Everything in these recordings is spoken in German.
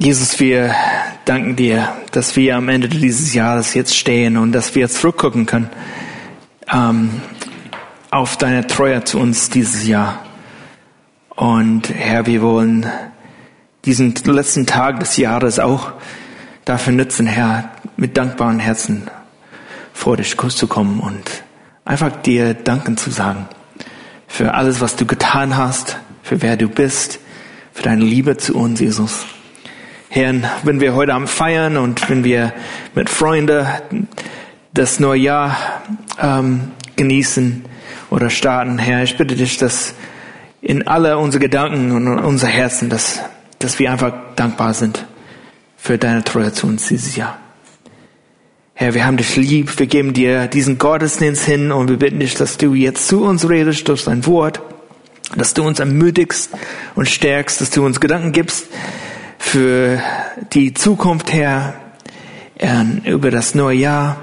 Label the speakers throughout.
Speaker 1: Jesus, wir danken dir, dass wir am Ende dieses Jahres jetzt stehen und dass wir zurückgucken können ähm, auf deine Treue zu uns dieses Jahr. Und Herr, wir wollen diesen letzten Tag des Jahres auch dafür nutzen, Herr, mit dankbaren Herzen vor dich zu kommen und einfach dir Danken zu sagen für alles, was du getan hast, für wer du bist, für deine Liebe zu uns, Jesus. Herr, wenn wir heute am Feiern und wenn wir mit Freunden das neue Jahr ähm, genießen oder starten, Herr, ich bitte dich, dass in alle unsere Gedanken und unser Herzen, dass, dass wir einfach dankbar sind für deine Treue zu uns dieses Jahr. Herr, wir haben dich lieb, wir geben dir diesen Gottesdienst hin und wir bitten dich, dass du jetzt zu uns redest durch dein Wort, dass du uns ermutigst und stärkst, dass du uns Gedanken gibst, für die Zukunft, Herr, über das neue Jahr.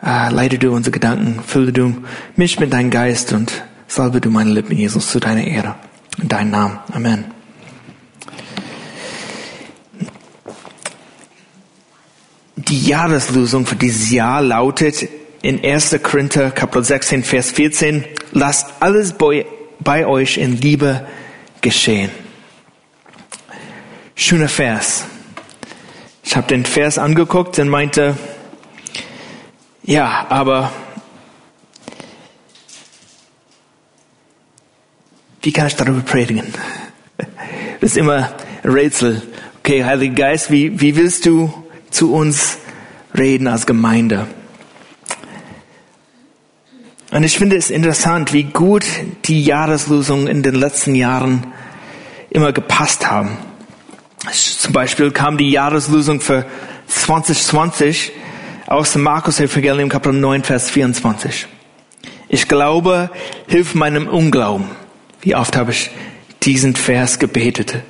Speaker 1: Ah, leite du unsere Gedanken, fülle du mich mit deinem Geist und salbe du meine Lippen, Jesus, zu deiner Ehre. In deinem Namen. Amen. Die Jahreslösung für dieses Jahr lautet in 1. Korinther Kapitel 16, Vers 14, lasst alles bei euch in Liebe geschehen. Schöner Vers. Ich habe den Vers angeguckt und meinte, ja, aber wie kann ich darüber predigen? Das ist immer ein Rätsel. Okay, Heiliger Geist, wie, wie willst du zu uns reden als Gemeinde? Und ich finde es interessant, wie gut die Jahreslösungen in den letzten Jahren immer gepasst haben. Zum Beispiel kam die Jahreslösung für 2020 aus dem Markus Evangelium Kapitel 9, Vers 24. Ich glaube, hilf meinem Unglauben. Wie oft habe ich diesen Vers gebetet?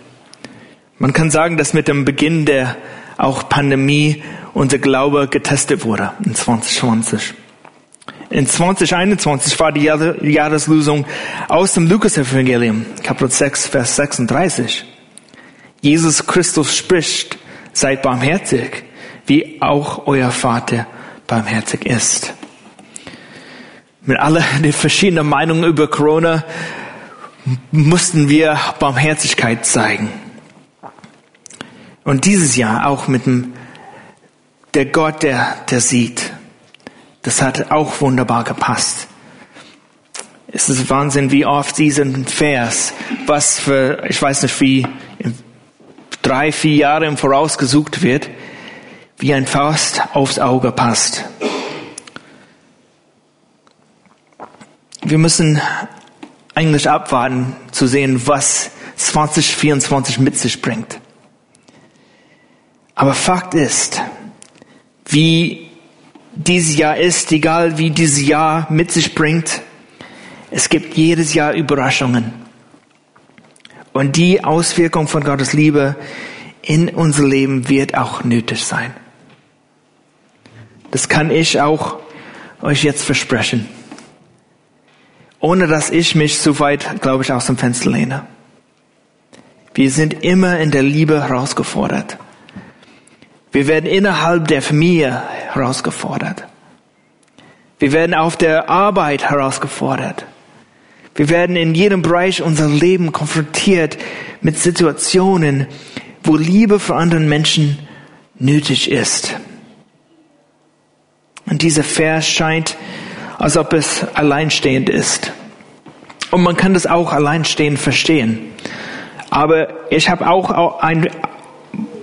Speaker 1: Man kann sagen, dass mit dem Beginn der auch Pandemie unser Glaube getestet wurde in 2020. In 2021 war die Jahreslösung aus dem Lukas Evangelium, Kapitel 6, Vers 36. Jesus Christus spricht, seid barmherzig, wie auch euer Vater barmherzig ist. Mit aller den verschiedenen Meinungen über Corona mussten wir Barmherzigkeit zeigen. Und dieses Jahr auch mit dem, der Gott, der, der sieht. Das hat auch wunderbar gepasst. Es ist Wahnsinn, wie oft diesen Vers, was für, ich weiß nicht, wie drei, vier Jahre im Voraus gesucht wird, wie ein Faust aufs Auge passt. Wir müssen eigentlich abwarten zu sehen, was 2024 mit sich bringt. Aber Fakt ist, wie dieses Jahr ist, egal wie dieses Jahr mit sich bringt, es gibt jedes Jahr Überraschungen. Und die Auswirkung von Gottes Liebe in unser Leben wird auch nötig sein. Das kann ich auch euch jetzt versprechen. Ohne dass ich mich so weit, glaube ich, aus dem Fenster lehne. Wir sind immer in der Liebe herausgefordert. Wir werden innerhalb der Familie herausgefordert. Wir werden auf der Arbeit herausgefordert. Wir werden in jedem Bereich unser Leben konfrontiert mit Situationen, wo Liebe für anderen Menschen nötig ist. Und dieser Vers scheint, als ob es alleinstehend ist. Und man kann das auch alleinstehend verstehen. Aber ich habe auch einen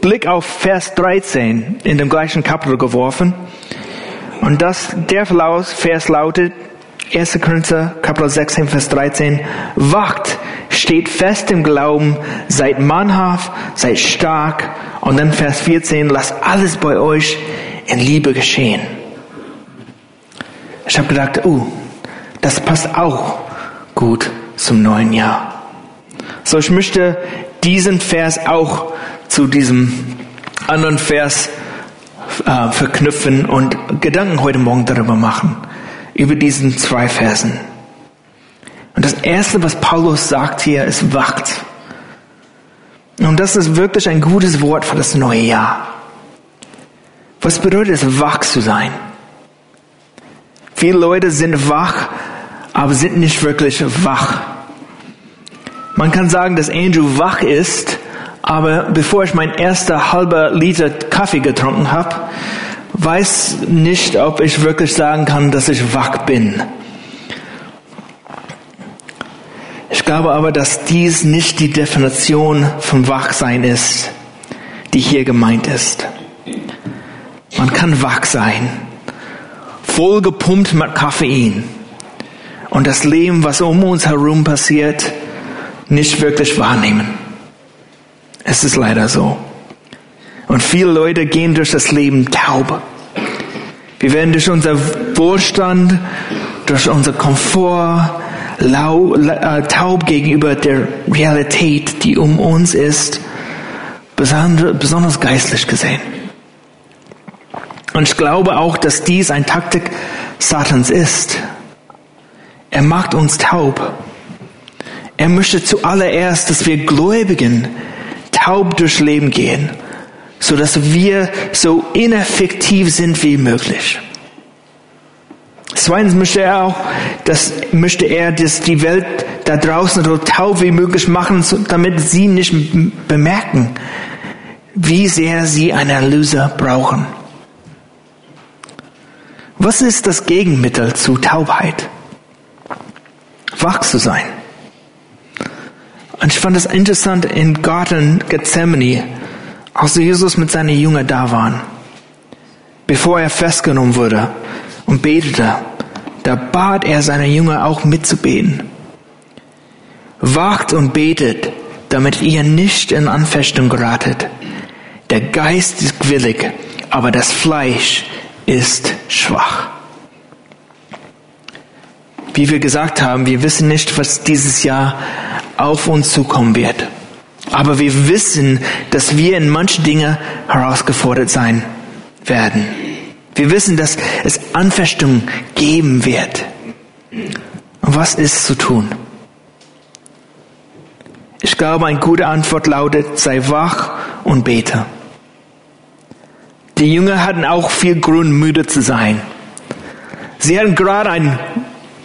Speaker 1: Blick auf Vers 13 in dem gleichen Kapitel geworfen. Und das, der Vers lautet, 1. Korinther Kapitel 16, Vers 13. Wacht, steht fest im Glauben, seid mannhaft, seid stark. Und dann Vers 14, lasst alles bei euch in Liebe geschehen. Ich habe gedacht, oh, das passt auch gut zum neuen Jahr. So, ich möchte diesen Vers auch zu diesem anderen Vers äh, verknüpfen und Gedanken heute Morgen darüber machen über diesen zwei Versen. Und das erste, was Paulus sagt hier, ist wacht. Und das ist wirklich ein gutes Wort für das neue Jahr. Was bedeutet es, wach zu sein? Viele Leute sind wach, aber sind nicht wirklich wach. Man kann sagen, dass Andrew wach ist, aber bevor ich mein erster halber Liter Kaffee getrunken habe, weiß nicht, ob ich wirklich sagen kann, dass ich wach bin. Ich glaube aber, dass dies nicht die Definition von Wachsein ist, die hier gemeint ist. Man kann wach sein, voll gepumpt mit Koffein und das Leben, was um uns herum passiert, nicht wirklich wahrnehmen. Es ist leider so. Und viele Leute gehen durch das Leben taub. Wir werden durch unser Wohlstand, durch unser Komfort, lau, äh, taub gegenüber der Realität, die um uns ist, besonders geistlich gesehen. Und ich glaube auch, dass dies ein Taktik Satans ist. Er macht uns taub. Er möchte zuallererst, dass wir Gläubigen taub durchs Leben gehen, so dass wir so ineffektiv sind wie möglich. Zweitens möchte er auch, dass, möchte er, dass die Welt da draußen so taub wie möglich machen, damit sie nicht bemerken, wie sehr sie einen Erlöser brauchen. Was ist das Gegenmittel zu Taubheit? Wach zu sein. Und ich fand es interessant in Garten Gethsemane, als Jesus mit seinen Jüngern da waren, bevor er festgenommen wurde und betete, da bat er seine Jünger auch mitzubeten. Wacht und betet, damit ihr nicht in Anfechtung geratet. Der Geist ist willig, aber das Fleisch ist schwach. Wie wir gesagt haben, wir wissen nicht, was dieses Jahr auf uns zukommen wird. Aber wir wissen, dass wir in manchen Dingen herausgefordert sein werden. Wir wissen, dass es Anfechtung geben wird. Und was ist zu tun? Ich glaube, eine gute Antwort lautet, sei wach und bete. Die Jünger hatten auch viel Grund, müde zu sein. Sie hatten gerade eine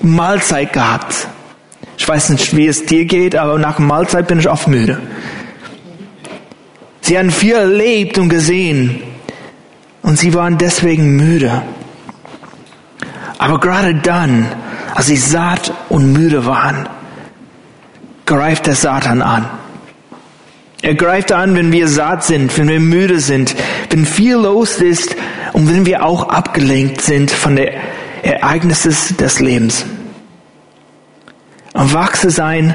Speaker 1: Mahlzeit gehabt. Ich weiß nicht, wie es dir geht, aber nach der Mahlzeit bin ich oft müde. Sie hatten viel erlebt und gesehen. Und sie waren deswegen müde. Aber gerade dann, als sie satt und müde waren, greift der Satan an. Er greift an, wenn wir satt sind, wenn wir müde sind, wenn viel los ist und wenn wir auch abgelenkt sind von den Ereignissen des Lebens. Und wach zu sein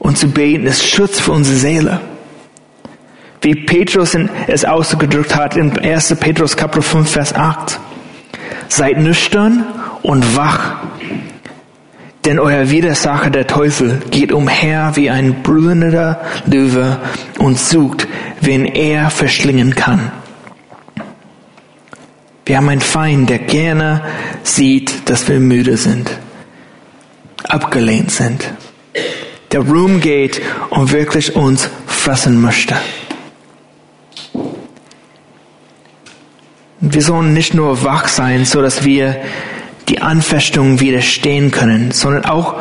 Speaker 1: und zu beten ist Schutz für unsere Seele wie Petrus es ausgedrückt hat in 1. Petrus Kapitel 5, Vers 8. Seid nüchtern und wach, denn euer Widersacher der Teufel geht umher wie ein brüllender Löwe und sucht, wen er verschlingen kann. Wir haben einen Feind, der gerne sieht, dass wir müde sind, abgelehnt sind, der Ruhm geht und wirklich uns fressen möchte. Wir sollen nicht nur wach sein, so dass wir die Anfechtungen widerstehen können, sondern auch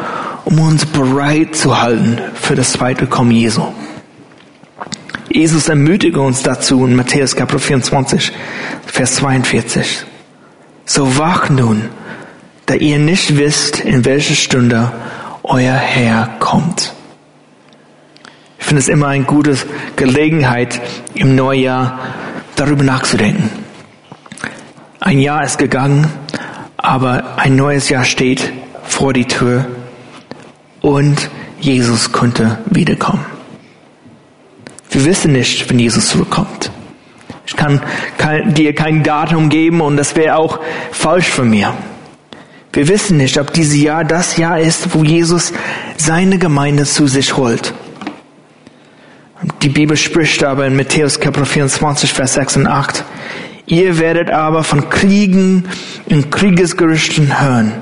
Speaker 1: um uns bereit zu halten für das zweite Kommen Jesu. Jesus ermutigt uns dazu in Matthäus Kapitel 24, Vers 42. So wach nun, da ihr nicht wisst, in welcher Stunde euer Herr kommt. Ich finde es immer eine gute Gelegenheit, im Neujahr darüber nachzudenken. Ein Jahr ist gegangen, aber ein neues Jahr steht vor die Tür und Jesus konnte wiederkommen. Wir wissen nicht, wenn Jesus zurückkommt. Ich kann, kann dir kein Datum geben und das wäre auch falsch von mir. Wir wissen nicht, ob dieses Jahr das Jahr ist, wo Jesus seine Gemeinde zu sich holt. Die Bibel spricht aber in Matthäus Kapitel 24, Vers 6 und 8. Ihr werdet aber von Kriegen und Kriegesgerüchten hören.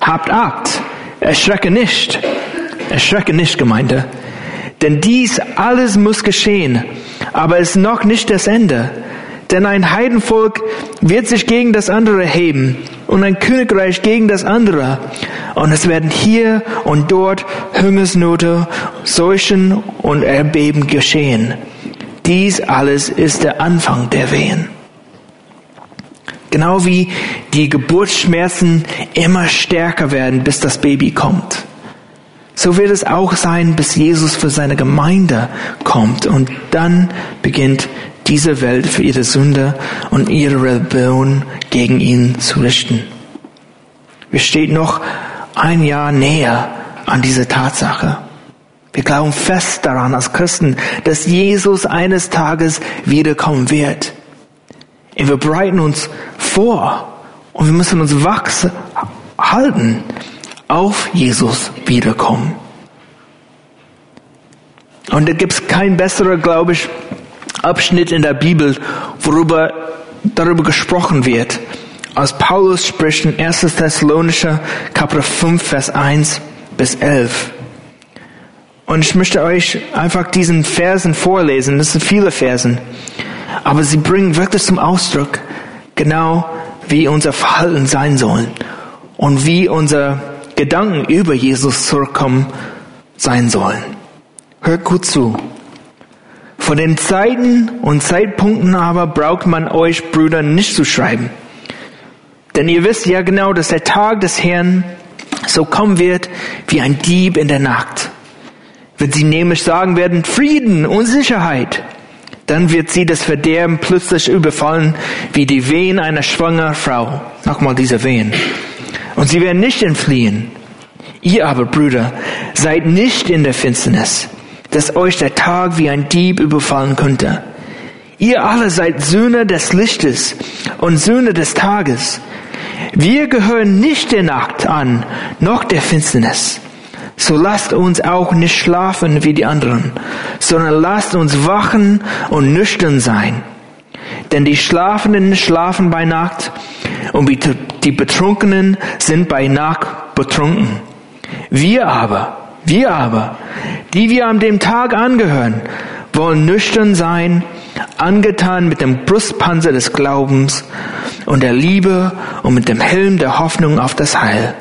Speaker 1: Habt Acht, erschrecke nicht, erschrecke nicht, Gemeinde, Denn dies alles muss geschehen, aber es ist noch nicht das Ende. Denn ein Heidenvolk wird sich gegen das andere heben und ein Königreich gegen das andere. Und es werden hier und dort Hungersnote, Seuchen und Erbeben geschehen. Dies alles ist der Anfang der Wehen. Genau wie die Geburtsschmerzen immer stärker werden, bis das Baby kommt. So wird es auch sein, bis Jesus für seine Gemeinde kommt. Und dann beginnt diese Welt für ihre Sünde und ihre Rebellion gegen ihn zu richten. Wir stehen noch ein Jahr näher an diese Tatsache. Wir glauben fest daran als Christen, dass Jesus eines Tages wiederkommen wird. Und wir bereiten uns vor und wir müssen uns wachsen, halten auf Jesus wiederkommen. Und da gibt es kein besserer, glaube ich, Abschnitt in der Bibel, worüber darüber gesprochen wird, als Paulus spricht in 1. Thessalonischer Kapitel 5, Vers 1 bis 11. Und ich möchte euch einfach diesen Versen vorlesen. Das sind viele Versen. Aber sie bringen wirklich zum Ausdruck genau, wie unser Verhalten sein soll und wie unser Gedanken über Jesus zurückkommen sein sollen. Hört gut zu. Von den Zeiten und Zeitpunkten aber braucht man euch Brüder nicht zu schreiben. Denn ihr wisst ja genau, dass der Tag des Herrn so kommen wird wie ein Dieb in der Nacht. Wenn sie nämlich sagen werden, Frieden und Sicherheit, dann wird sie das Verderben plötzlich überfallen wie die Wehen einer schwangeren Frau. Nochmal diese Wehen und sie werden nicht entfliehen. Ihr aber, Brüder, seid nicht in der Finsternis, dass euch der Tag wie ein Dieb überfallen könnte. Ihr alle seid Söhne des Lichtes und Söhne des Tages. Wir gehören nicht der Nacht an, noch der Finsternis. So lasst uns auch nicht schlafen wie die anderen, sondern lasst uns wachen und nüchtern sein. Denn die Schlafenden schlafen bei Nacht und die Betrunkenen sind bei Nacht betrunken. Wir aber, wir aber, die wir an dem Tag angehören, wollen nüchtern sein, angetan mit dem Brustpanzer des Glaubens und der Liebe und mit dem Helm der Hoffnung auf das Heil.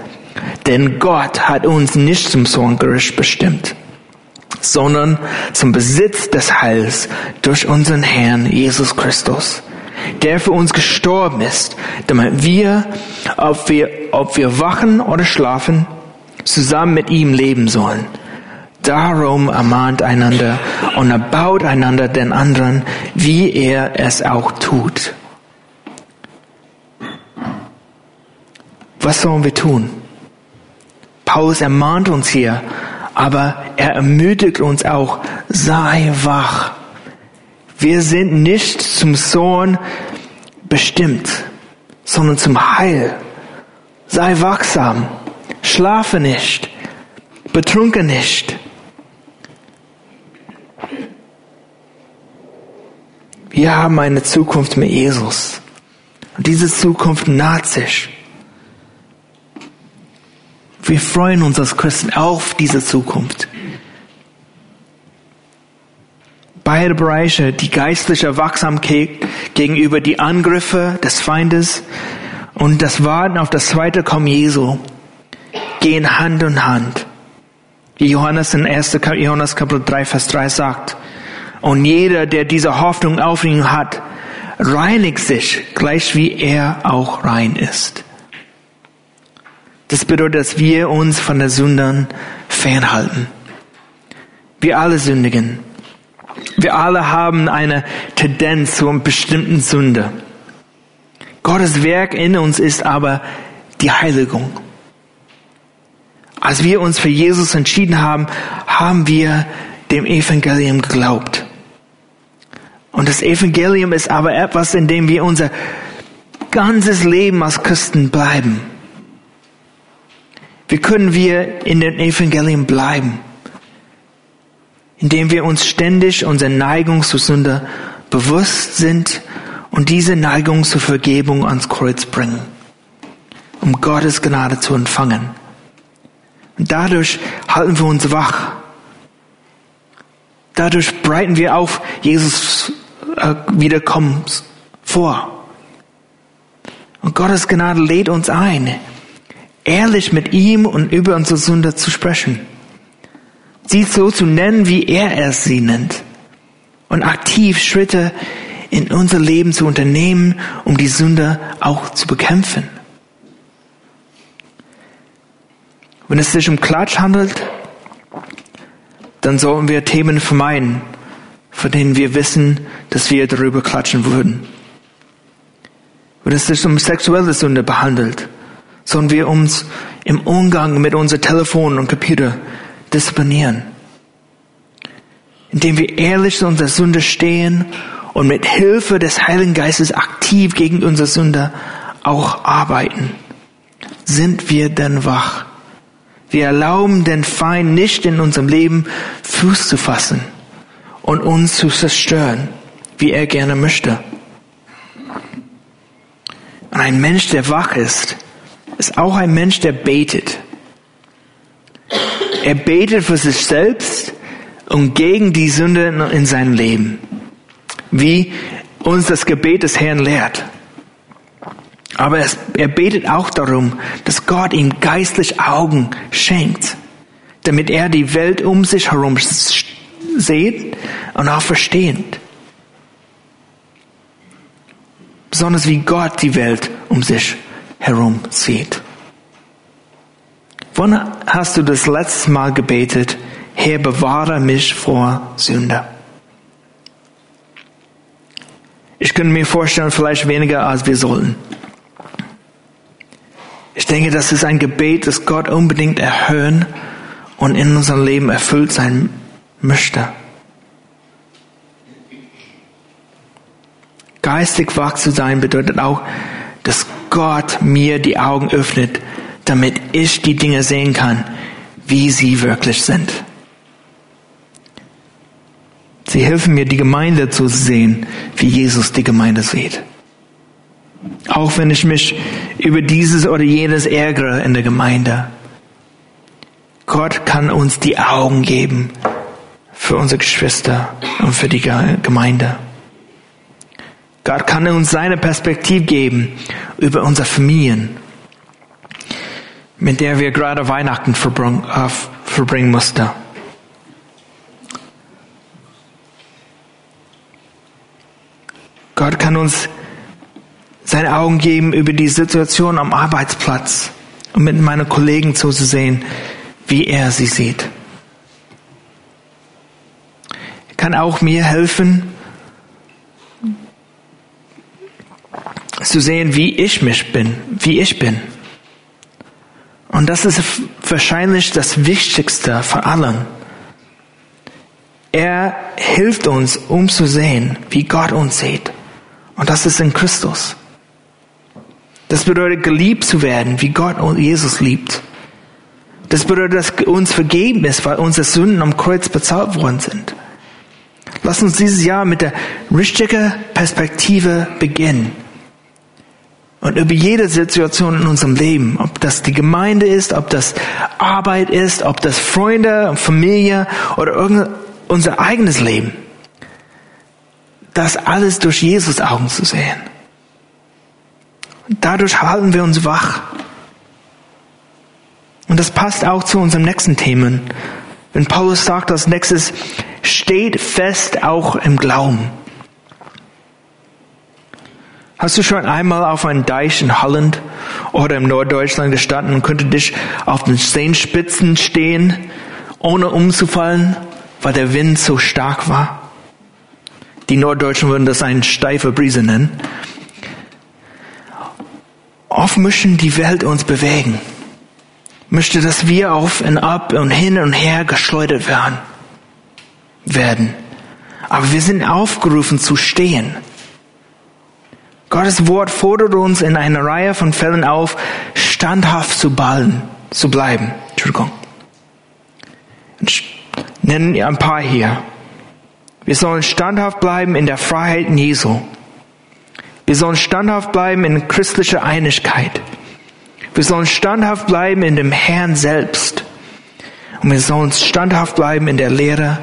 Speaker 1: Denn Gott hat uns nicht zum Zorngericht bestimmt, sondern zum Besitz des Heils durch unseren Herrn Jesus Christus der für uns gestorben ist, damit wir, ob wir, ob wir wachen oder schlafen, zusammen mit ihm leben sollen. Darum ermahnt einander und erbaut einander den anderen, wie er es auch tut. Was sollen wir tun? Paulus ermahnt uns hier, aber er ermutigt uns auch, sei wach. Wir sind nicht zum Sohn bestimmt, sondern zum Heil. Sei wachsam, schlafe nicht, betrunke nicht. Wir haben eine Zukunft mit Jesus. Und diese Zukunft naht sich. Wir freuen uns als Christen auf diese Zukunft. beide Bereiche, die geistliche Wachsamkeit gegenüber die Angriffe des Feindes und das Warten auf das zweite Kommen Jesu, gehen Hand in Hand. Wie Johannes in 1. Johannes Kapitel 3, Vers 3 sagt. Und jeder, der diese Hoffnung auf ihn hat, reinigt sich, gleich wie er auch rein ist. Das bedeutet, dass wir uns von der Sündern fernhalten. Wir alle sündigen. Wir alle haben eine Tendenz zu einer bestimmten Sünde. Gottes Werk in uns ist aber die Heiligung. Als wir uns für Jesus entschieden haben, haben wir dem Evangelium geglaubt. Und das Evangelium ist aber etwas, in dem wir unser ganzes Leben als Christen bleiben. Wie können wir in dem Evangelium bleiben? indem wir uns ständig unserer Neigung zur Sünde bewusst sind und diese Neigung zur Vergebung ans Kreuz bringen, um Gottes Gnade zu empfangen. Und dadurch halten wir uns wach. Dadurch bereiten wir auf Jesus äh, Wiederkommen vor. Und Gottes Gnade lädt uns ein, ehrlich mit ihm und über unsere Sünde zu sprechen. Sie so zu nennen, wie er es sie nennt. Und aktiv Schritte in unser Leben zu unternehmen, um die Sünde auch zu bekämpfen. Wenn es sich um Klatsch handelt, dann sollen wir Themen vermeiden, von denen wir wissen, dass wir darüber klatschen würden. Wenn es sich um sexuelle Sünde behandelt, sollen wir uns im Umgang mit unserem Telefon und Computer disziplinieren. Indem wir ehrlich zu unserer Sünde stehen und mit Hilfe des Heiligen Geistes aktiv gegen unsere Sünde auch arbeiten. Sind wir denn wach? Wir erlauben den Feind nicht in unserem Leben Fuß zu fassen und uns zu zerstören, wie er gerne möchte. Und ein Mensch, der wach ist, ist auch ein Mensch, der betet. Er betet für sich selbst und gegen die Sünde in seinem Leben, wie uns das Gebet des Herrn lehrt. Aber er betet auch darum, dass Gott ihm geistlich Augen schenkt, damit er die Welt um sich herum sieht und auch versteht. Besonders wie Gott die Welt um sich herum sieht. Wann hast du das letzte Mal gebetet, Herr, bewahre mich vor Sünde? Ich könnte mir vorstellen, vielleicht weniger als wir sollten. Ich denke, das ist ein Gebet, das Gott unbedingt erhöhen und in unserem Leben erfüllt sein möchte. Geistig wach zu sein bedeutet auch, dass Gott mir die Augen öffnet, damit ich die Dinge sehen kann, wie sie wirklich sind. Sie helfen mir, die Gemeinde zu sehen, wie Jesus die Gemeinde sieht. Auch wenn ich mich über dieses oder jenes ärgere in der Gemeinde. Gott kann uns die Augen geben für unsere Geschwister und für die Gemeinde. Gott kann uns seine Perspektive geben über unsere Familien, mit der wir gerade Weihnachten äh, verbringen mussten. Gott kann uns seine Augen geben über die Situation am Arbeitsplatz und mit meinen Kollegen zuzusehen, wie er sie sieht. Er kann auch mir helfen, zu sehen, wie ich mich bin, wie ich bin. Und das ist wahrscheinlich das Wichtigste von allem. Er hilft uns, um zu sehen, wie Gott uns sieht. Und das ist in Christus. Das bedeutet, geliebt zu werden, wie Gott und Jesus liebt. Das bedeutet, dass uns vergeben ist, weil unsere Sünden am Kreuz bezahlt worden sind. Lass uns dieses Jahr mit der richtigen Perspektive beginnen. Und über jede Situation in unserem Leben, ob das die Gemeinde ist, ob das Arbeit ist, ob das Freunde, Familie oder unser eigenes Leben, das alles durch Jesus Augen zu sehen. Dadurch halten wir uns wach. Und das passt auch zu unserem nächsten Themen. Wenn Paulus sagt als nächstes, steht fest auch im Glauben. Hast du schon einmal auf einem Deich in Holland oder im Norddeutschland gestanden und könnte dich auf den Steinspitzen stehen, ohne umzufallen, weil der Wind so stark war? Die Norddeutschen würden das eine steife Brise nennen. Oft möchten die Welt uns bewegen. Möchte, dass wir auf und ab und hin und her geschleudert werden. werden. Aber wir sind aufgerufen zu stehen. Gottes Wort fordert uns in einer Reihe von Fällen auf, standhaft zu ballen, zu bleiben. Entschuldigung. Ich nenne ein paar hier. Wir sollen standhaft bleiben in der Freiheit Jesu. Wir sollen standhaft bleiben in christlicher Einigkeit. Wir sollen standhaft bleiben in dem Herrn selbst. Und wir sollen standhaft bleiben in der Lehre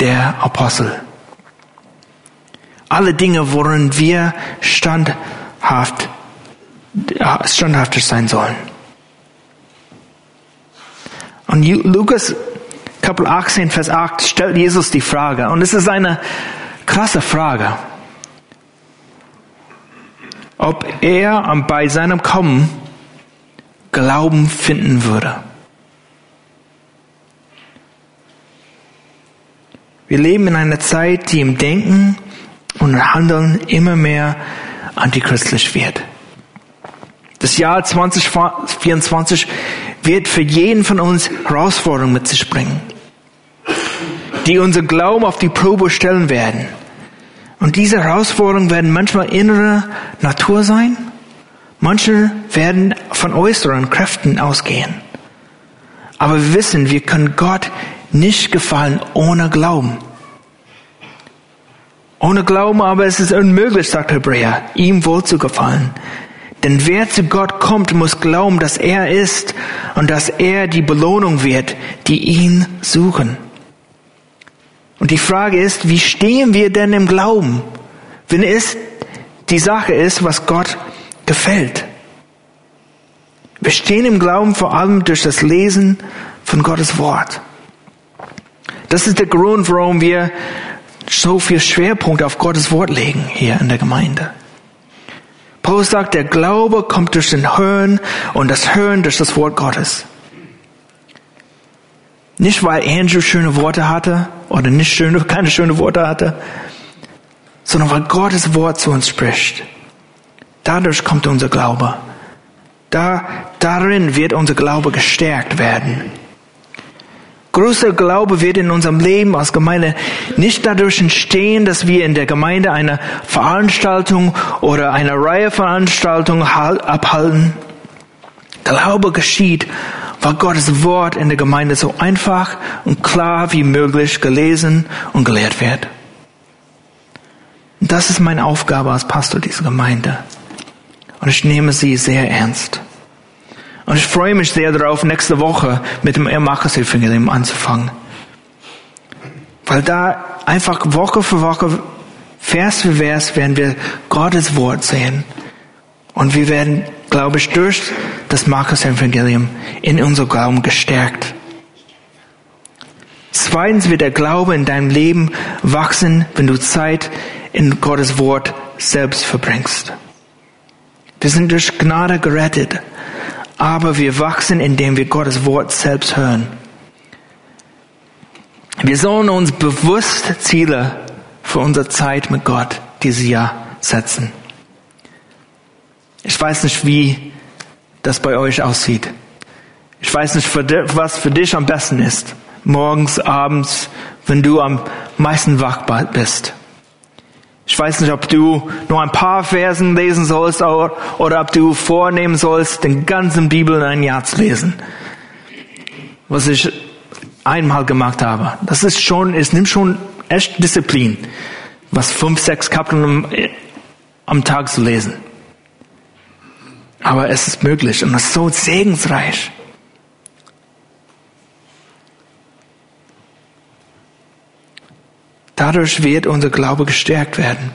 Speaker 1: der Apostel. Alle Dinge, worin wir standhaft, standhaftig sein sollen. Und Lukas Kapitel 18, Vers 8 stellt Jesus die Frage. Und es ist eine krasse Frage. Ob er bei seinem Kommen Glauben finden würde. Wir leben in einer Zeit, die im Denken und Handeln immer mehr antichristlich wird. Das Jahr 2024 wird für jeden von uns Herausforderungen mit sich bringen, die unser Glauben auf die Probe stellen werden. Und diese Herausforderungen werden manchmal innere Natur sein, manche werden von äußeren Kräften ausgehen. Aber wir wissen, wir können Gott nicht gefallen ohne Glauben. Ohne Glauben aber ist es unmöglich, sagt Hebräer, ihm wohl zu gefallen. Denn wer zu Gott kommt, muss glauben, dass er ist und dass er die Belohnung wird, die ihn suchen. Und die Frage ist, wie stehen wir denn im Glauben, wenn es die Sache ist, was Gott gefällt? Wir stehen im Glauben vor allem durch das Lesen von Gottes Wort. Das ist der Grund, warum wir so viel Schwerpunkt auf Gottes Wort legen hier in der Gemeinde. Paulus sagt, der Glaube kommt durch den Hören und das Hören durch das Wort Gottes. Nicht weil Andrew schöne Worte hatte oder nicht schöne, keine schöne Worte hatte, sondern weil Gottes Wort zu uns spricht. Dadurch kommt unser Glaube. Da, darin wird unser Glaube gestärkt werden. Großer Glaube wird in unserem Leben als Gemeinde nicht dadurch entstehen, dass wir in der Gemeinde eine Veranstaltung oder eine Reihe Veranstaltungen abhalten. Glaube geschieht, weil Gottes Wort in der Gemeinde so einfach und klar wie möglich gelesen und gelehrt wird. Und das ist meine Aufgabe als Pastor dieser Gemeinde. Und ich nehme sie sehr ernst. Und ich freue mich sehr darauf, nächste Woche mit dem Markus-Evangelium anzufangen. Weil da einfach Woche für Woche, Vers für Vers werden wir Gottes Wort sehen. Und wir werden, glaube ich, durch das Markus-Evangelium in unser Glauben gestärkt. Zweitens wird der Glaube in deinem Leben wachsen, wenn du Zeit in Gottes Wort selbst verbringst. Wir sind durch Gnade gerettet aber wir wachsen, indem wir Gottes Wort selbst hören. Wir sollen uns bewusst Ziele für unsere Zeit mit Gott dieses Jahr setzen. Ich weiß nicht, wie das bei euch aussieht. Ich weiß nicht, was für dich am besten ist. Morgens, abends, wenn du am meisten wach bist. Ich weiß nicht, ob du nur ein paar Versen lesen sollst oder, ob du vornehmen sollst, den ganzen Bibel in ein Jahr zu lesen. Was ich einmal gemacht habe. Das ist schon, es nimmt schon echt Disziplin, was fünf, sechs Kapitel am Tag zu lesen. Aber es ist möglich und es ist so segensreich. Dadurch wird unser Glaube gestärkt werden.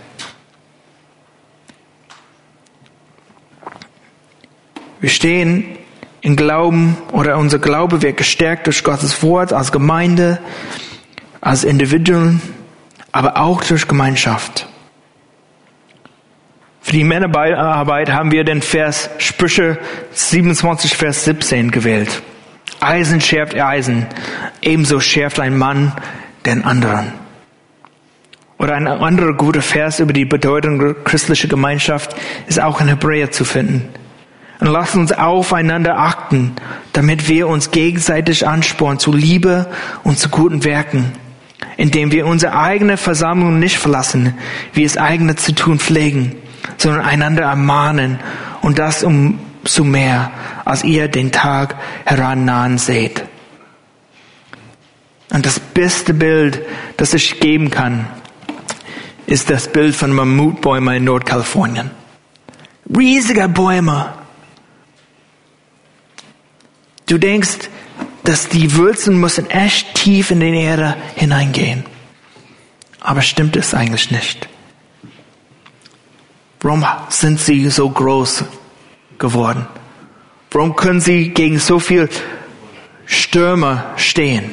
Speaker 1: Wir stehen im Glauben oder unser Glaube wird gestärkt durch Gottes Wort als Gemeinde, als Individuen, aber auch durch Gemeinschaft. Für die Männerarbeit haben wir den Vers Sprüche 27, Vers 17 gewählt. Eisen schärft Eisen, ebenso schärft ein Mann den anderen. Oder ein anderer guter Vers über die Bedeutung christlicher Gemeinschaft ist auch in Hebräer zu finden. Und lasst uns aufeinander achten, damit wir uns gegenseitig anspornen zu Liebe und zu guten Werken, indem wir unsere eigene Versammlung nicht verlassen, wie es eigene zu tun pflegen, sondern einander ermahnen und das umso mehr, als ihr den Tag herannahen seht. Und das beste Bild, das ich geben kann, ist das Bild von Mammutbäumen in Nordkalifornien. Riesige Bäume. Du denkst, dass die Wurzeln müssen echt tief in die Erde hineingehen. Aber stimmt es eigentlich nicht? Warum sind sie so groß geworden? Warum können sie gegen so viel Stürme stehen?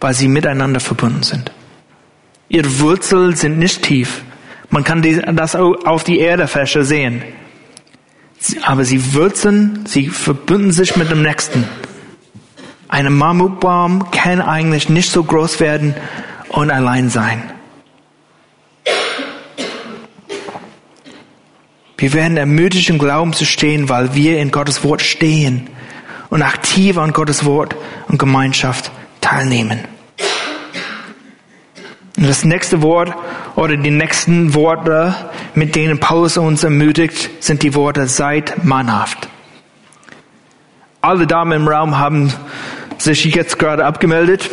Speaker 1: Weil sie miteinander verbunden sind. Ihre Wurzeln sind nicht tief. Man kann das auf die Erdefläche sehen. Aber sie wurzeln, sie verbinden sich mit dem Nächsten. Ein Mammutbaum kann eigentlich nicht so groß werden und allein sein. Wir werden ermutigt, im Glauben zu stehen, weil wir in Gottes Wort stehen und aktiv an Gottes Wort und Gemeinschaft teilnehmen. Und das nächste Wort oder die nächsten Worte, mit denen Paulus uns ermutigt, sind die Worte seid mannhaft. Alle Damen im Raum haben sich jetzt gerade abgemeldet.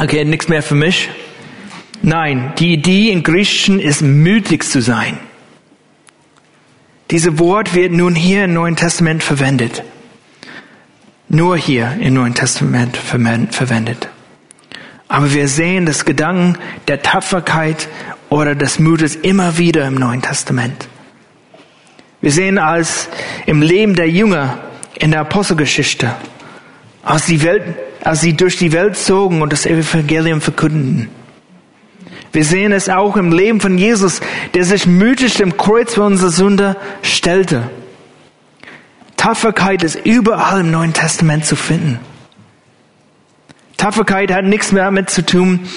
Speaker 1: Okay, nichts mehr für mich. Nein, die Idee im Griechischen ist mutig zu sein. Dieses Wort wird nun hier im Neuen Testament verwendet. Nur hier im Neuen Testament verwendet. Aber wir sehen das Gedanken der Tapferkeit oder des Mutes immer wieder im Neuen Testament. Wir sehen als im Leben der Jünger in der Apostelgeschichte, als, die Welt, als sie durch die Welt zogen und das Evangelium verkündeten. Wir sehen es auch im Leben von Jesus, der sich mütig dem Kreuz für unsere Sünde stellte. Tapferkeit ist überall im Neuen Testament zu finden. Tapferkeit hat nichts mehr damit zu tun,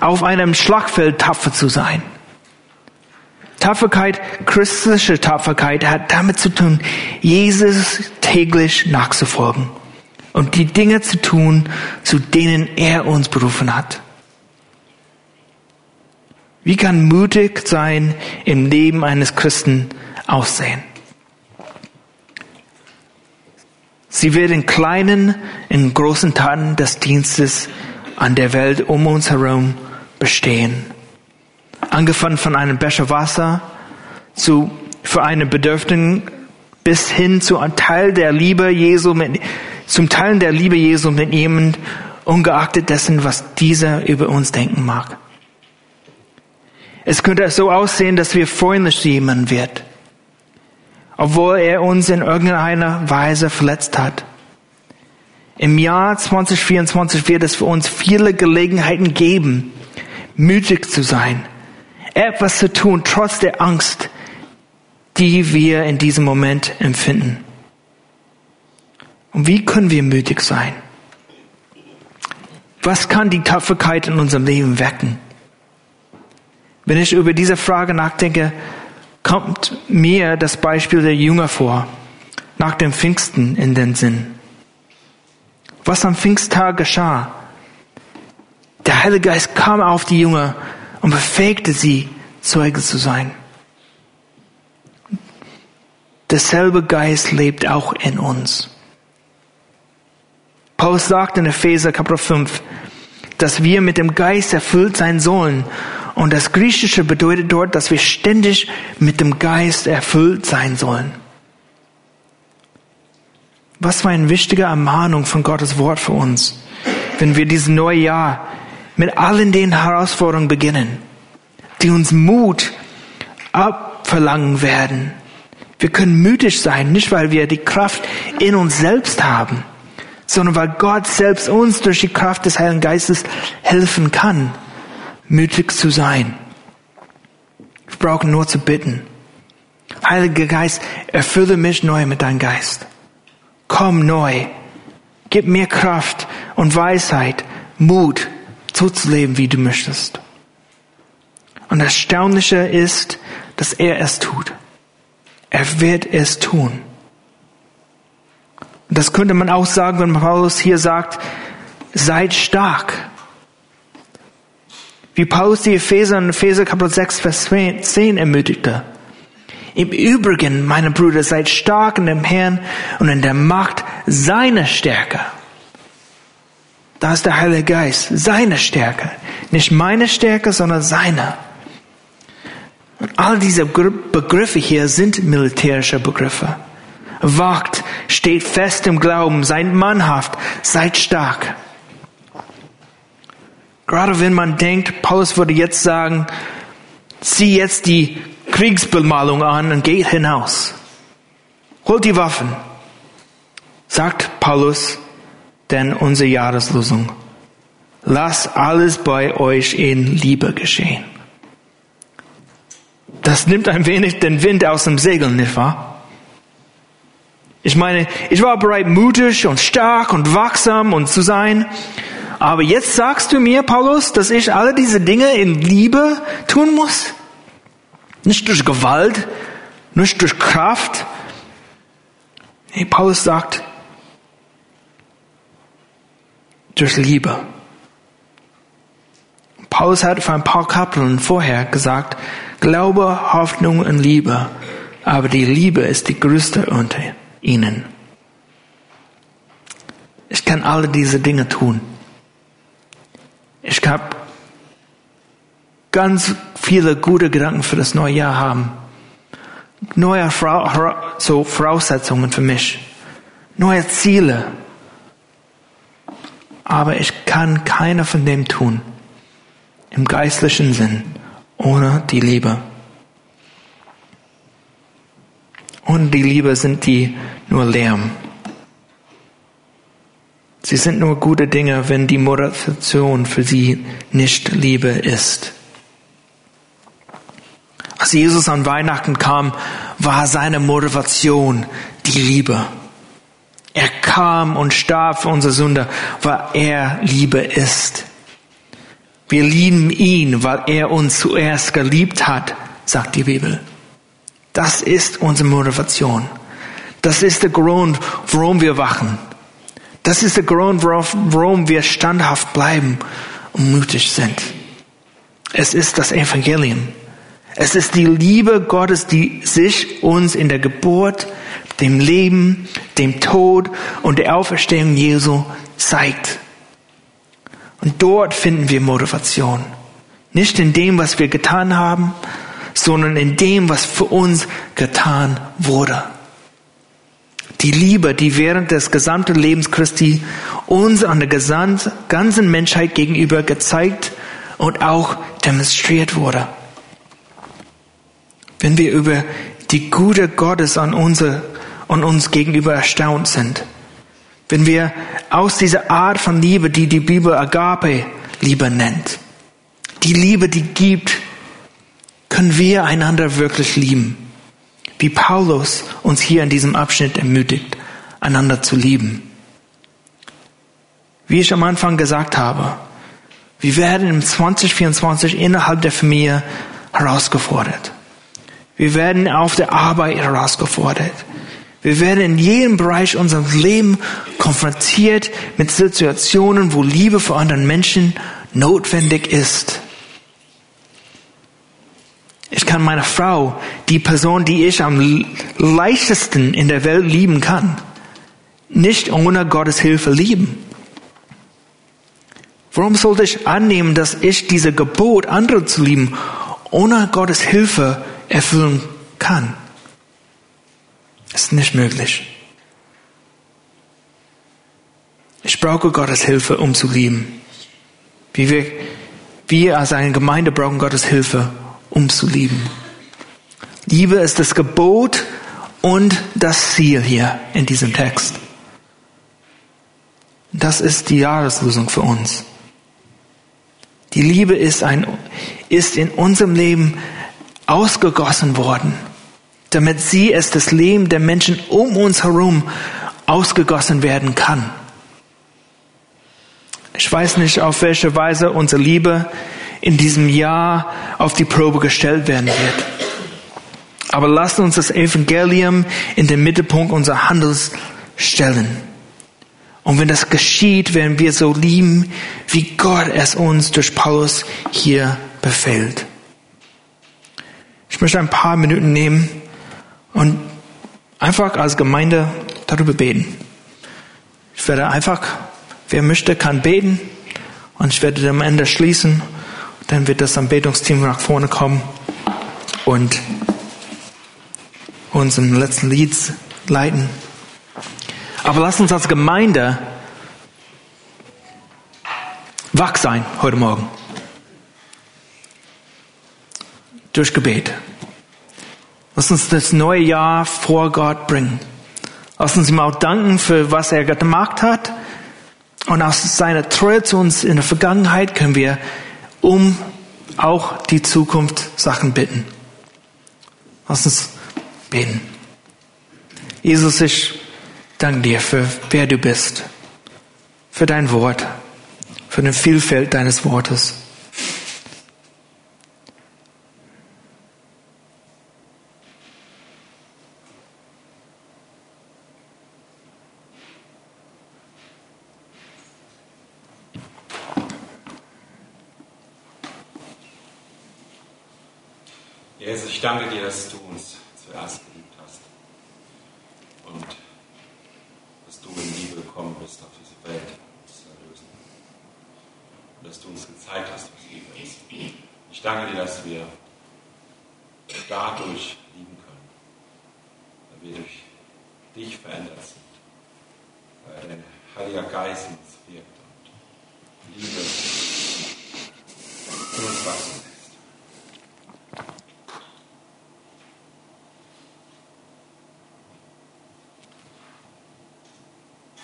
Speaker 1: auf einem Schlachtfeld tapfer zu sein. Tapferkeit, christliche Tapferkeit hat damit zu tun, Jesus täglich nachzufolgen und die Dinge zu tun, zu denen er uns berufen hat. Wie kann mutig sein im Leben eines Christen aussehen? Sie wird in kleinen, in großen Taten des Dienstes an der Welt um uns herum bestehen. Angefangen von einem Becher Wasser zu, für einen Bedürftigen bis hin zu einem Teil der Liebe Jesu mit, zum Teilen der Liebe Jesu mit jemand, ungeachtet dessen, was dieser über uns denken mag. Es könnte so aussehen, dass wir freundlich zu jemandem wird obwohl er uns in irgendeiner Weise verletzt hat. Im Jahr 2024 wird es für uns viele Gelegenheiten geben, mütig zu sein, etwas zu tun, trotz der Angst, die wir in diesem Moment empfinden. Und wie können wir mütig sein? Was kann die Tapferkeit in unserem Leben wecken? Wenn ich über diese Frage nachdenke, kommt mir das Beispiel der Jünger vor, nach dem Pfingsten in den Sinn. Was am Pfingsttag geschah? Der Heilige Geist kam auf die Jünger und befähigte sie, Zeuge zu sein. Derselbe Geist lebt auch in uns. Paulus sagt in Epheser Kapitel 5, dass wir mit dem Geist erfüllt sein sollen und das Griechische bedeutet dort, dass wir ständig mit dem Geist erfüllt sein sollen. Was für eine wichtige Ermahnung von Gottes Wort für uns, wenn wir dieses neue Jahr mit allen den Herausforderungen beginnen, die uns Mut abverlangen werden. Wir können mütig sein, nicht weil wir die Kraft in uns selbst haben, sondern weil Gott selbst uns durch die Kraft des Heiligen Geistes helfen kann mutig zu sein. Wir brauchen nur zu bitten. Heiliger Geist, erfülle mich neu mit deinem Geist. Komm neu. Gib mir Kraft und Weisheit, Mut, so zu leben, wie du möchtest. Und das Erstaunliche ist, dass er es tut. Er wird es tun. Das könnte man auch sagen, wenn Paulus hier sagt, seid stark. Wie Paulus die Epheser in Epheser Kapitel 6, Vers 10 ermutigte. Im Übrigen, meine Brüder, seid stark in dem Herrn und in der Macht seiner Stärke. Da ist der Heilige Geist, seine Stärke. Nicht meine Stärke, sondern seine. Und all diese Begriffe hier sind militärische Begriffe. Wacht, steht fest im Glauben, seid mannhaft, seid stark. Gerade wenn man denkt, Paulus würde jetzt sagen, zieh jetzt die Kriegsbemalung an und geht hinaus. Holt die Waffen. Sagt Paulus, denn unsere Jahreslosung. Lass alles bei euch in Liebe geschehen. Das nimmt ein wenig den Wind aus dem Segel, nicht wahr? Ich meine, ich war bereit, mutig und stark und wachsam und zu sein. Aber jetzt sagst du mir, Paulus, dass ich alle diese Dinge in Liebe tun muss? Nicht durch Gewalt, nicht durch Kraft. Nee, Paulus sagt, durch Liebe. Paulus hat vor ein paar Kapiteln vorher gesagt, Glaube, Hoffnung und Liebe, aber die Liebe ist die größte unter ihnen. Ich kann alle diese Dinge tun. Ich kann ganz viele gute Gedanken für das neue Jahr haben. Neue so Voraussetzungen für mich. Neue Ziele. Aber ich kann keine von dem tun. Im geistlichen Sinn. Ohne die Liebe. Ohne die Liebe sind die nur Lärm. Sie sind nur gute Dinge, wenn die Motivation für sie nicht Liebe ist. Als Jesus an Weihnachten kam, war seine Motivation die Liebe. Er kam und starb für unsere Sünde, weil er Liebe ist. Wir lieben ihn, weil er uns zuerst geliebt hat, sagt die Bibel. Das ist unsere Motivation. Das ist der Grund, warum wir wachen. Das ist der Grund, warum wir standhaft bleiben und mutig sind. Es ist das Evangelium. Es ist die Liebe Gottes, die sich uns in der Geburt, dem Leben, dem Tod und der Auferstehung Jesu zeigt. Und dort finden wir Motivation. Nicht in dem, was wir getan haben, sondern in dem, was für uns getan wurde. Die Liebe, die während des gesamten Lebens Christi uns an der ganzen Menschheit gegenüber gezeigt und auch demonstriert wurde. Wenn wir über die Gute Gottes an, unsere, an uns gegenüber erstaunt sind, wenn wir aus dieser Art von Liebe, die die Bibel Agape Liebe nennt, die Liebe, die gibt, können wir einander wirklich lieben wie Paulus uns hier in diesem Abschnitt ermutigt, einander zu lieben. Wie ich am Anfang gesagt habe, wir werden im 2024 innerhalb der Familie herausgefordert. Wir werden auf der Arbeit herausgefordert. Wir werden in jedem Bereich unseres Lebens konfrontiert mit Situationen, wo Liebe für anderen Menschen notwendig ist. Ich kann meine Frau, die Person, die ich am leichtesten in der Welt lieben kann, nicht ohne Gottes Hilfe lieben. Warum sollte ich annehmen, dass ich diese Gebot, andere zu lieben, ohne Gottes Hilfe erfüllen kann? Ist nicht möglich. Ich brauche Gottes Hilfe, um zu lieben. Wie wir, wir als eine Gemeinde brauchen Gottes Hilfe, um zu lieben. Liebe ist das Gebot und das Ziel hier in diesem Text. Das ist die Jahreslösung für uns. Die Liebe ist, ein, ist in unserem Leben ausgegossen worden, damit sie es das Leben der Menschen um uns herum ausgegossen werden kann. Ich weiß nicht, auf welche Weise unsere Liebe in diesem Jahr auf die Probe gestellt werden wird. Aber lasst uns das Evangelium in den Mittelpunkt unseres Handels stellen. Und wenn das geschieht, werden wir so lieben, wie Gott es uns durch Paulus hier befehlt. Ich möchte ein paar Minuten nehmen und einfach als Gemeinde darüber beten. Ich werde einfach, wer möchte, kann beten und ich werde am Ende schließen dann wird das Anbetungsteam nach vorne kommen und uns im letzten Lied leiten. Aber lasst uns als Gemeinde wach sein heute Morgen. Durch Gebet. Lass uns das neue Jahr vor Gott bringen. Lass uns ihm auch danken für was er gemacht hat. Und aus seiner Treue zu uns in der Vergangenheit können wir um auch die Zukunft Sachen bitten. Lass uns beten. Jesus, ich danke dir für wer du bist, für dein Wort, für den Vielfalt deines Wortes.
Speaker 2: Jesus, ich danke dir, dass du uns zuerst geliebt hast und dass du in Liebe gekommen bist auf diese Welt, zu erlösen. Und dass du uns gezeigt hast, was Liebe ist. Ich danke dir, dass wir dadurch lieben können, weil wir durch dich verändert sind, weil dein Heiliger Geist uns wirkt und Liebe in uns wachsen lässt.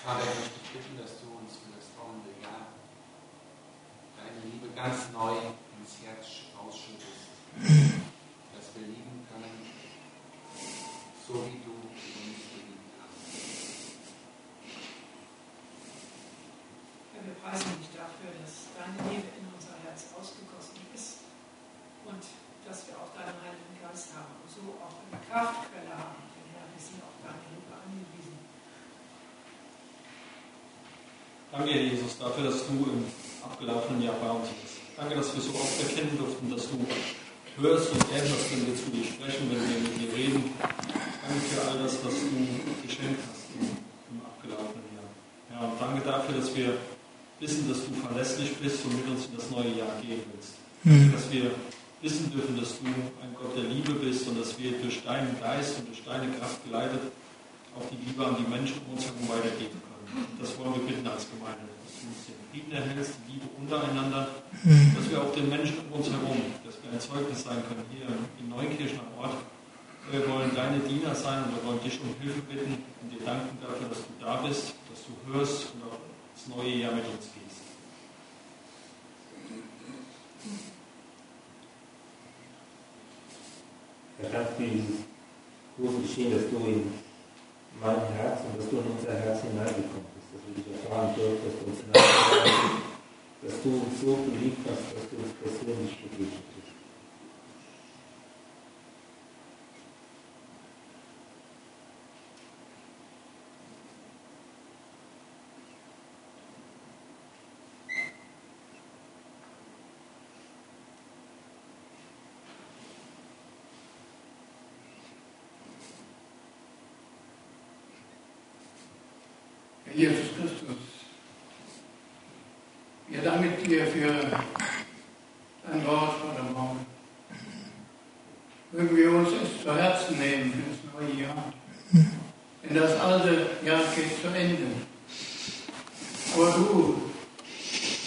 Speaker 3: Vater, ich möchte dich bitten, dass du uns für das kommende Jahr deine Liebe ganz neu ins Herz ausschüttest. Dass wir lieben können, so wie du uns geliebt hast.
Speaker 4: Ja, wir preisen dich dafür, dass deine Liebe in unser Herz ausgegossen ist und dass wir auch deinen Heiligen Geist haben und so auch eine Kraftquelle haben. Denn Herr, wir sind auf deine Liebe angewiesen.
Speaker 5: Danke, Herr Jesus, dafür, dass du im abgelaufenen Jahr bei uns bist. Danke, dass wir so oft erkennen durften, dass du hörst und erinnerst, wenn wir zu dir sprechen, wenn wir mit dir reden. Danke für all das, was du geschenkt hast im, abgelaufenen Jahr. Ja, und danke dafür, dass wir wissen, dass du verlässlich bist und mit uns in das neue Jahr gehen willst. Danke, dass wir wissen dürfen, dass du ein Gott der Liebe bist und dass wir durch deinen Geist und durch deine Kraft geleitet auch die Liebe an die Menschen um uns herum weitergeben das wollen wir bitten als Gemeinde, dass du uns den Frieden erhältst, die Liebe untereinander, dass wir auch den Menschen um uns herum, dass wir ein Zeugnis sein können hier in Neunkirchen am Ort. Wir wollen deine Diener sein und wir wollen dich um Hilfe bitten und dir danken dafür, dass du da bist, dass du hörst und auch das neue Jahr mit uns gehst.
Speaker 6: Herr, danke für dieses große Geschehen, dass du in mein Herz und dass du in unser Herz hineingekommen bist, dass wir dich erfahren dürfen, dass du uns hineingekommen bist, dass du uns so geliebt hast, dass du uns persönlich begegnet bist.
Speaker 7: Herr Jesus Christus, wir danken dir für dein Wort heute Morgen. Mögen wir uns es zu Herzen nehmen für das neue Jahr. Denn das alte Jahr geht zu Ende. Aber du,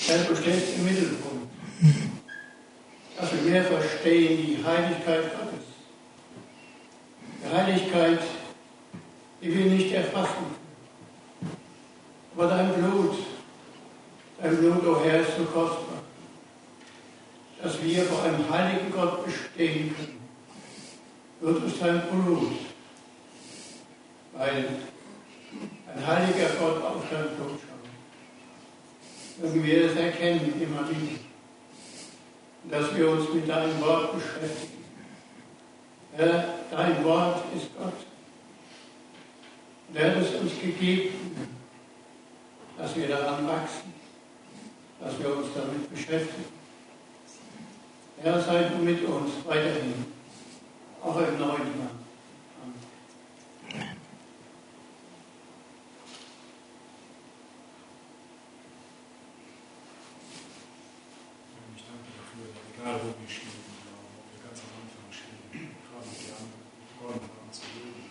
Speaker 7: Herr, du stehst im Mittelpunkt. Dass wir mehr verstehen die Heiligkeit Gottes. Die Heiligkeit, die wir nicht erfassen können. Aber dein Blut, dein Blut, o oh Herr, ist so kostbar, dass wir vor einem heiligen Gott bestehen können. Wird es dein Blut, weil ein heiliger Gott auf dein Blut schaut. Mögen wir das erkennen immer wieder. Und dass wir uns mit deinem Wort beschäftigen. Herr, dein Wort ist Gott. Und er hat es uns gegeben, dass wir daran wachsen, dass wir uns damit beschäftigen. Herr, sei du mit uns weiterhin, auch im neuen Jahr. Amen.
Speaker 8: Ich danke dafür, egal wo wir stehen, ob wir ganz am Anfang stehen, gerade wir haben begonnen haben zu leben,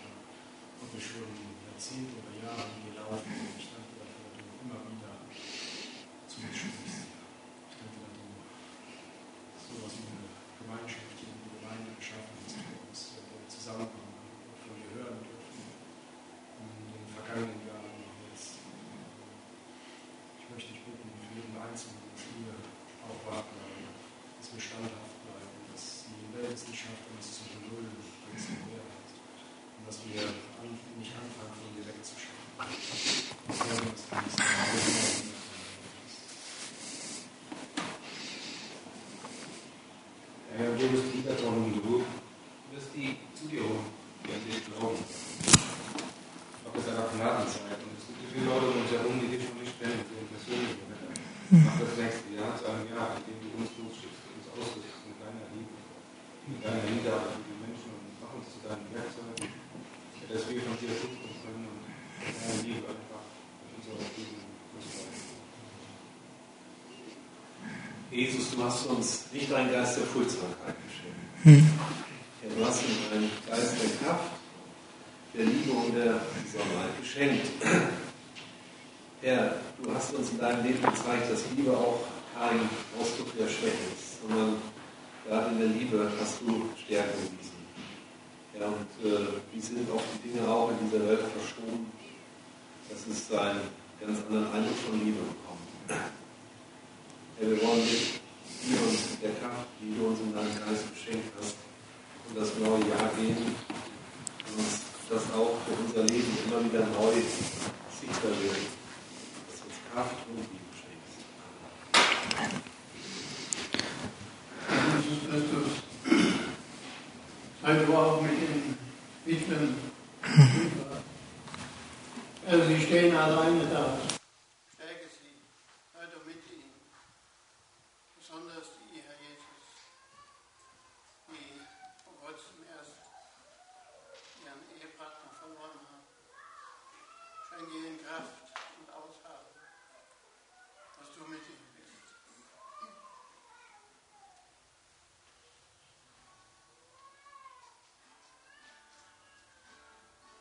Speaker 8: ob wir schon Jahrzehnte oder Jahre hier laufen. Ich danke dafür, dass du immer wieder zu uns sprichst. zusammenkommen, von dir hören dürfen in den vergangenen Jahren und jetzt. Ich möchte dich bitten, für jeden Einzelnen, dass wir auch wahr bleiben, dass wir standhaft bleiben, dass die Wissenschaft uns zu gedulden, uns zu Mehrheit und dass wir an, nicht anfangen, von dir wegzuschauen. Ja, das ist
Speaker 3: Herr, du bist die Person, die du wirst die zu dir holen, die an dich glauben. Auch ist einer Gnadenzeit. Und es gibt viele Leute um uns herum, die dich schon nicht kennen, die persönlich Mach das nächste Jahr zu einem Jahr, in dem du uns losschickst, uns ausrüstest mit deiner Liebe, mit deiner Hingabe für die Menschen und mach uns zu deinen Werkzeugen, dass wir von dir schützen können und deine Liebe einfach mit unserer Begegnung
Speaker 9: Jesus, du hast uns nicht einen Geist der Furchtsamkeit geschenkt.
Speaker 1: Hm.
Speaker 9: Du hast uns einen Geist der Kraft, der Liebe und der Besonnenheit geschenkt. Herr, du hast uns in deinem Leben gezeigt, dass Liebe auch kein Ausdruck der Schwäche ist, sondern gerade in der Liebe hast du Stärke bewiesen. Ja, und äh, wie sind auch die Dinge auch in dieser Welt verschoben, dass es einen ganz anderen Eindruck von Liebe bekommt. Herr, wir wollen dich hier und mit der Kraft, die du uns in deinem Geist geschenkt hast, in das neue Jahr gehen und uns das auch für unser Leben immer wieder neu sichtbar wird. Dass uns Kraft und Liebe schenkst.
Speaker 7: Jesus Christus, sei du auch mit den Witwen. Also sie stehen alleine da. Yeah.